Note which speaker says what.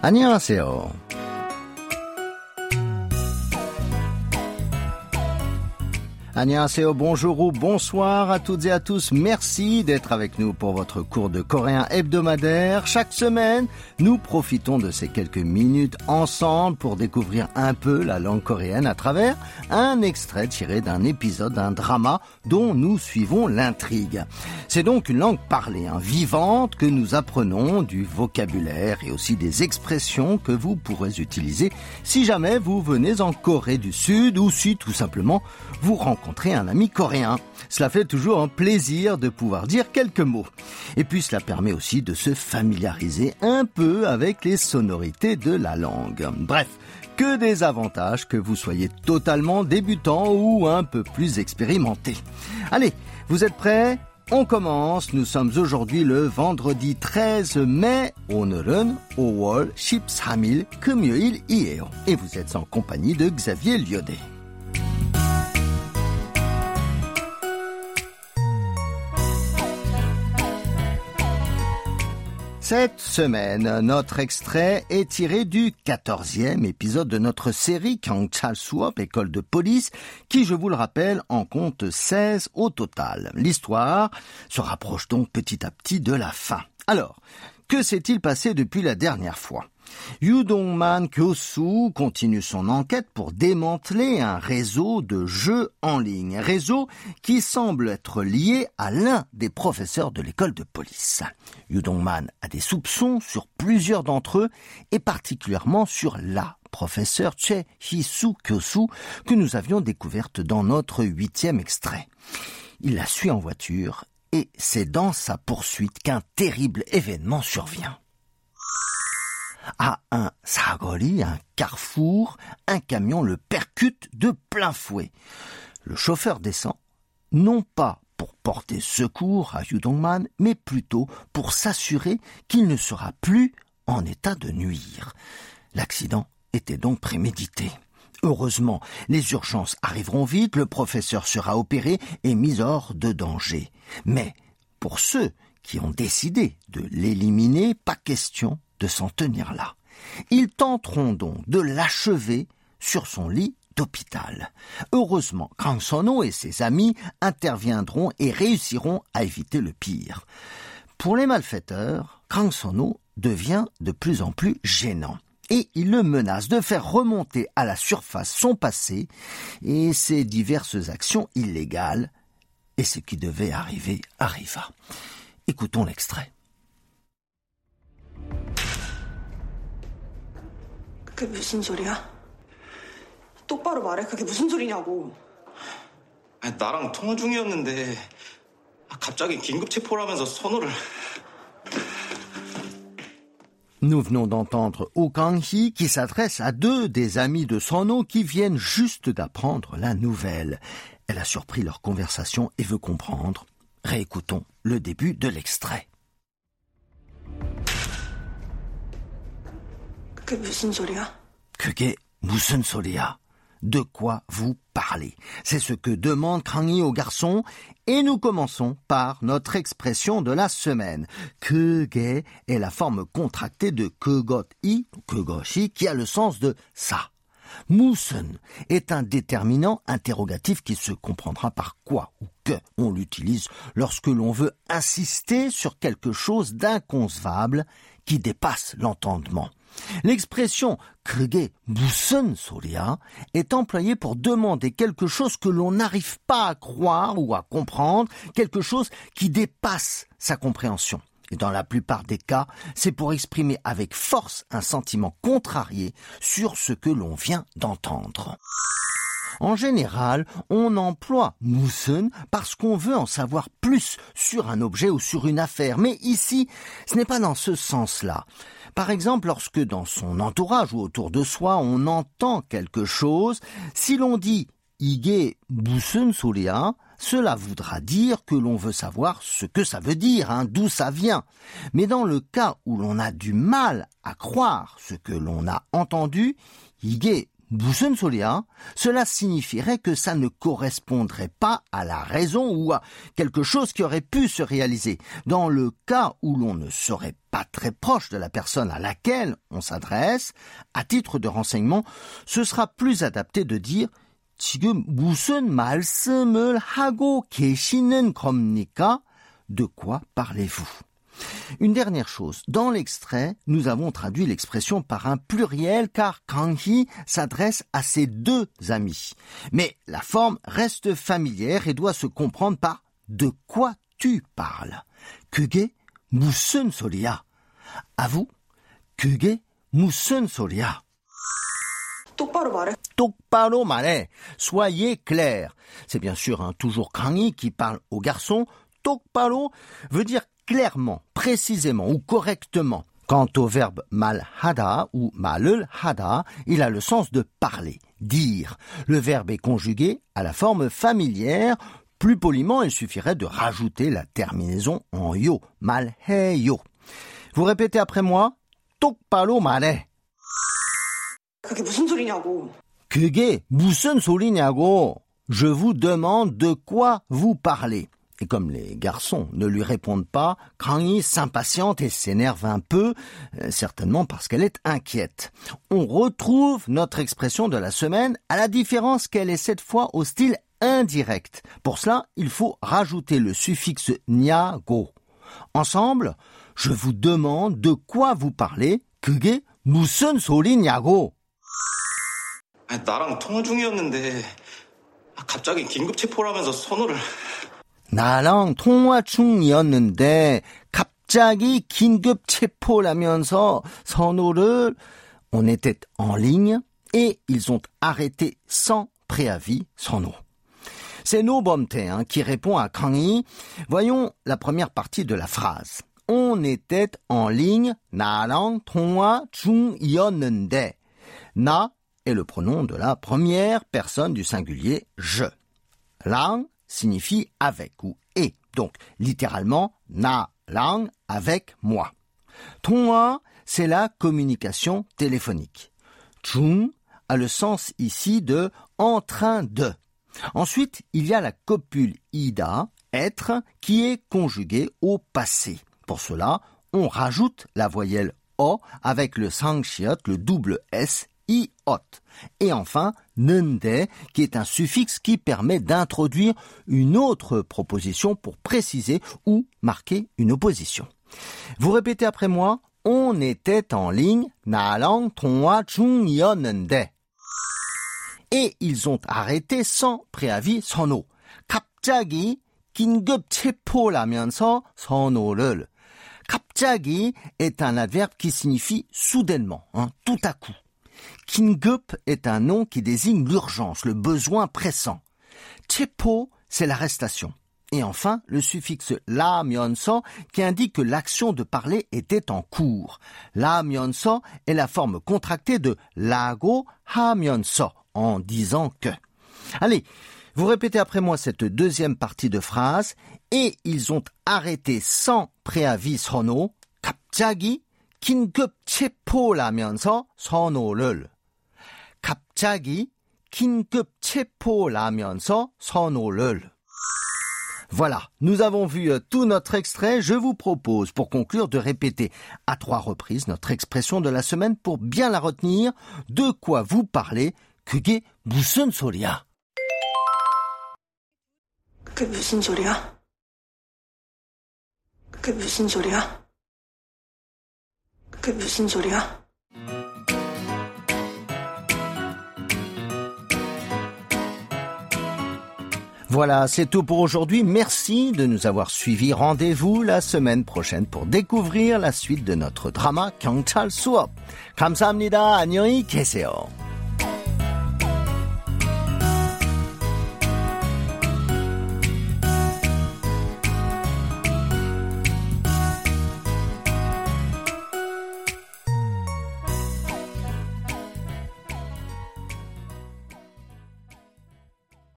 Speaker 1: 안녕하세요. Annyeonghaseyo, bonjour ou bonsoir à toutes et à tous. Merci d'être avec nous pour votre cours de coréen hebdomadaire. Chaque semaine, nous profitons de ces quelques minutes ensemble pour découvrir un peu la langue coréenne à travers un extrait tiré d'un épisode d'un drama dont nous suivons l'intrigue. C'est donc une langue parlée, hein, vivante, que nous apprenons du vocabulaire et aussi des expressions que vous pourrez utiliser si jamais vous venez en Corée du Sud ou si tout simplement vous rencontrez un ami coréen. Cela fait toujours un plaisir de pouvoir dire quelques mots. Et puis cela permet aussi de se familiariser un peu avec les sonorités de la langue. Bref, que des avantages que vous soyez totalement débutant ou un peu plus expérimenté. Allez, vous êtes prêts on commence, nous sommes aujourd'hui le vendredi 13 mai, 오늘은 5월 13일 금요일이에요. Et vous êtes en compagnie de Xavier Lyodet. Cette semaine, notre extrait est tiré du quatorzième épisode de notre série Chal Suop, école de police, qui, je vous le rappelle, en compte 16 au total. L'histoire se rapproche donc petit à petit de la fin. Alors, que s'est-il passé depuis la dernière fois? Yu Dongman Kyosu continue son enquête pour démanteler un réseau de jeux en ligne, réseau qui semble être lié à l'un des professeurs de l'école de police. Yu Dongman a des soupçons sur plusieurs d'entre eux et particulièrement sur la professeure Che Hisu Kyosu que nous avions découverte dans notre huitième extrait. Il la suit en voiture et c'est dans sa poursuite qu'un terrible événement survient. À un sagoli, un carrefour, un camion le percute de plein fouet. Le chauffeur descend, non pas pour porter secours à Yudongman, mais plutôt pour s'assurer qu'il ne sera plus en état de nuire. L'accident était donc prémédité. Heureusement, les urgences arriveront vite, le professeur sera opéré et mis hors de danger. Mais pour ceux qui ont décidé de l'éliminer, pas question de s'en tenir là. Ils tenteront donc de l'achever sur son lit d'hôpital. Heureusement, Sono et ses amis interviendront et réussiront à éviter le pire. Pour les malfaiteurs, Sono devient de plus en plus gênant et il le menace de faire remonter à la surface son passé et ses diverses actions illégales. Et ce qui devait arriver arriva. Écoutons l'extrait.
Speaker 2: 그게 무슨 소리야? 똑바로 말해. 그게 무슨 소리냐고.
Speaker 3: 아니, 나랑 통화 중이었는데 갑자기 긴급 체포라면서 선호를
Speaker 1: Nous venons d'entendre Oh Kang-hee qui s'adresse à deux des amis de Sono qui viennent juste d'apprendre la nouvelle. Elle a surpris leur conversation et veut comprendre. Réécoutons le début de l'extrait.
Speaker 2: 그게 무슨 소리야?
Speaker 1: 그게 무슨 소리야? De quoi vous parlez C'est ce que demande Krangi au garçon et nous commençons par notre expression de la semaine. 그게 est la forme contractée de 그것이, 그것이 qui a le sens de ça. 무슨 est un déterminant interrogatif qui se comprendra par quoi ou que. On l'utilise lorsque l'on veut insister sur quelque chose d'inconcevable qui dépasse l'entendement. L'expression krige soria est employée pour demander quelque chose que l'on n'arrive pas à croire ou à comprendre, quelque chose qui dépasse sa compréhension. Et dans la plupart des cas, c'est pour exprimer avec force un sentiment contrarié sur ce que l'on vient d'entendre. En général, on emploie musun parce qu'on veut en savoir plus sur un objet ou sur une affaire. Mais ici, ce n'est pas dans ce sens-là. Par exemple, lorsque dans son entourage ou autour de soi, on entend quelque chose, si l'on dit ige musun solia, cela voudra dire que l'on veut savoir ce que ça veut dire, hein, d'où ça vient. Mais dans le cas où l'on a du mal à croire ce que l'on a entendu, ige 무슨 소리야? Cela signifierait que ça ne correspondrait pas à la raison ou à quelque chose qui aurait pu se réaliser. Dans le cas où l'on ne serait pas très proche de la personne à laquelle on s'adresse, à titre de renseignement, ce sera plus adapté de dire 지금 무슨 말씀을 하고 계시는 겁니까? De quoi parlez-vous? Une dernière chose, dans l'extrait, nous avons traduit l'expression par un pluriel car Kanghi s'adresse à ses deux amis. Mais la forme reste familière et doit se comprendre par de quoi tu parles? Kuge musun soria. À vous, kuge musun soria. Tokparo mare. Soyez clair. C'est bien sûr hein, toujours Krangi qui parle au garçon. Tokparo veut dire clairement, précisément ou correctement. Quant au verbe malhada ou malul hada, il a le sens de parler, dire. Le verbe est conjugué à la forme familière. Plus poliment, il suffirait de rajouter la terminaison en yo, malheyo. Vous répétez après moi, tokpalo male. Je vous demande de quoi vous parlez Et comme les garçons ne lui répondent pas, Krangy s'impatiente et s'énerve un peu, euh, certainement parce qu'elle est inquiète. On retrouve notre expression de la semaine à la différence qu'elle est cette fois au style indirect. Pour cela, il faut rajouter le suffixe niago. Ensemble, je vous demande de quoi vous parlez. 그게 무슨 소리냐고.
Speaker 3: 아, 나랑 통화 중이었는데 아, 갑자기 긴급 체포라면서 선호를
Speaker 1: 나랑 통화 중이었는데 갑자기 긴급 체포라면서 선호를 on était en ligne et ils ont arrêté sans préavis son C'est No Bomte hein, qui répond à Kang Voyons la première partie de la phrase. On était en ligne 나랑 통화 중이었는데 나 est le pronom de la première personne du singulier je. Lang signifie avec ou et. Donc, littéralement, na lang avec moi. Tonghua, c'est la communication téléphonique. Chung a le sens ici de en train de. Ensuite, il y a la copule ida, être, qui est conjuguée au passé. Pour cela, on rajoute la voyelle o avec le sangxiot, le double s iot. Et enfin, nende, qui est un suffixe qui permet d'introduire une autre proposition pour préciser ou marquer une opposition. Vous répétez après moi, on était en ligne, 나랑 통화 중이었는데. Et ils ont arrêté sans préavis 선호. 갑자기 긴급 체포라면서 선호를. 갑자기 est un adverbe qui signifie soudainement, hein, tout à coup. Kingup est un nom qui désigne l'urgence, le besoin pressant. Chepo, c'est l'arrestation. Et enfin, le suffixe la mionso qui indique que l'action de parler était en cours. La mionso est la forme contractée de lago ha mionso en disant que. Allez, vous répétez après moi cette deuxième partie de phrase et ils ont arrêté sans préavis sono 갑자기 긴급 체포라면서 선호를 갑자기 긴급 체포라면서 선호를 voilà, nous avons vu euh, tout notre extrait. Je vous propose, pour conclure, de répéter à trois reprises notre expression de la semaine pour bien la retenir. De quoi vous parlez 그게 무슨 소리야?
Speaker 2: 그게 무슨 소리야? 그게 무슨 소리야? 그게 무슨 소리야?
Speaker 1: Voilà, c'est tout pour aujourd'hui. Merci de nous avoir suivis. Rendez-vous la semaine prochaine pour découvrir la suite de notre drama 경찰 수업. 감사합니다. 안녕히 계세요.